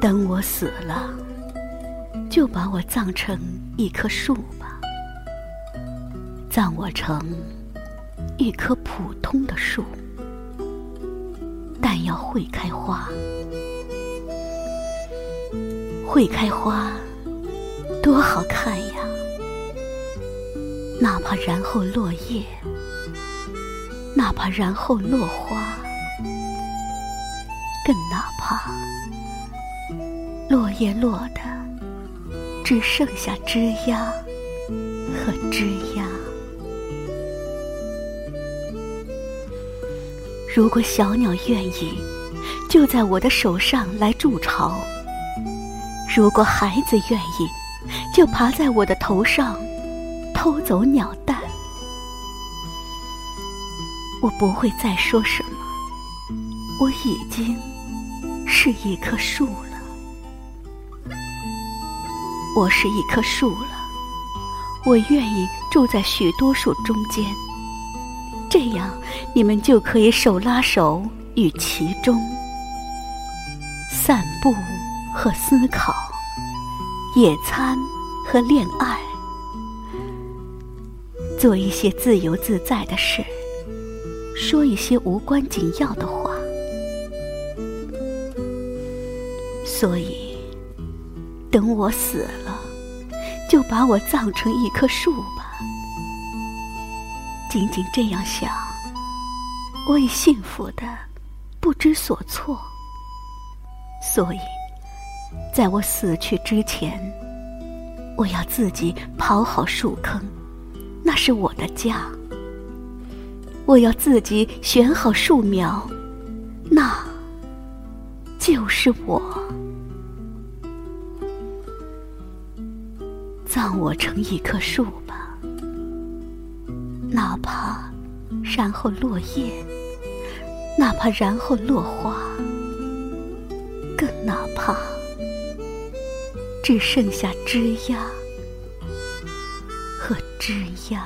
等我死了，就把我葬成一棵树吧，葬我成一棵普通的树，但要会开花。会开花，多好看呀！哪怕然后落叶，哪怕然后落花，更哪怕落叶落的只剩下枝桠和枝桠。如果小鸟愿意，就在我的手上来筑巢。如果孩子愿意，就爬在我的头上偷走鸟蛋。我不会再说什么，我已经是一棵树了。我是一棵树了，我愿意住在许多树中间，这样你们就可以手拉手与其中散步。和思考，野餐和恋爱，做一些自由自在的事，说一些无关紧要的话。所以，等我死了，就把我葬成一棵树吧。仅仅这样想，我已幸福的不知所措。所以。在我死去之前，我要自己刨好树坑，那是我的家。我要自己选好树苗，那就是我。葬我成一棵树吧，哪怕然后落叶，哪怕然后落花，更哪怕。只剩下枝桠和枝桠。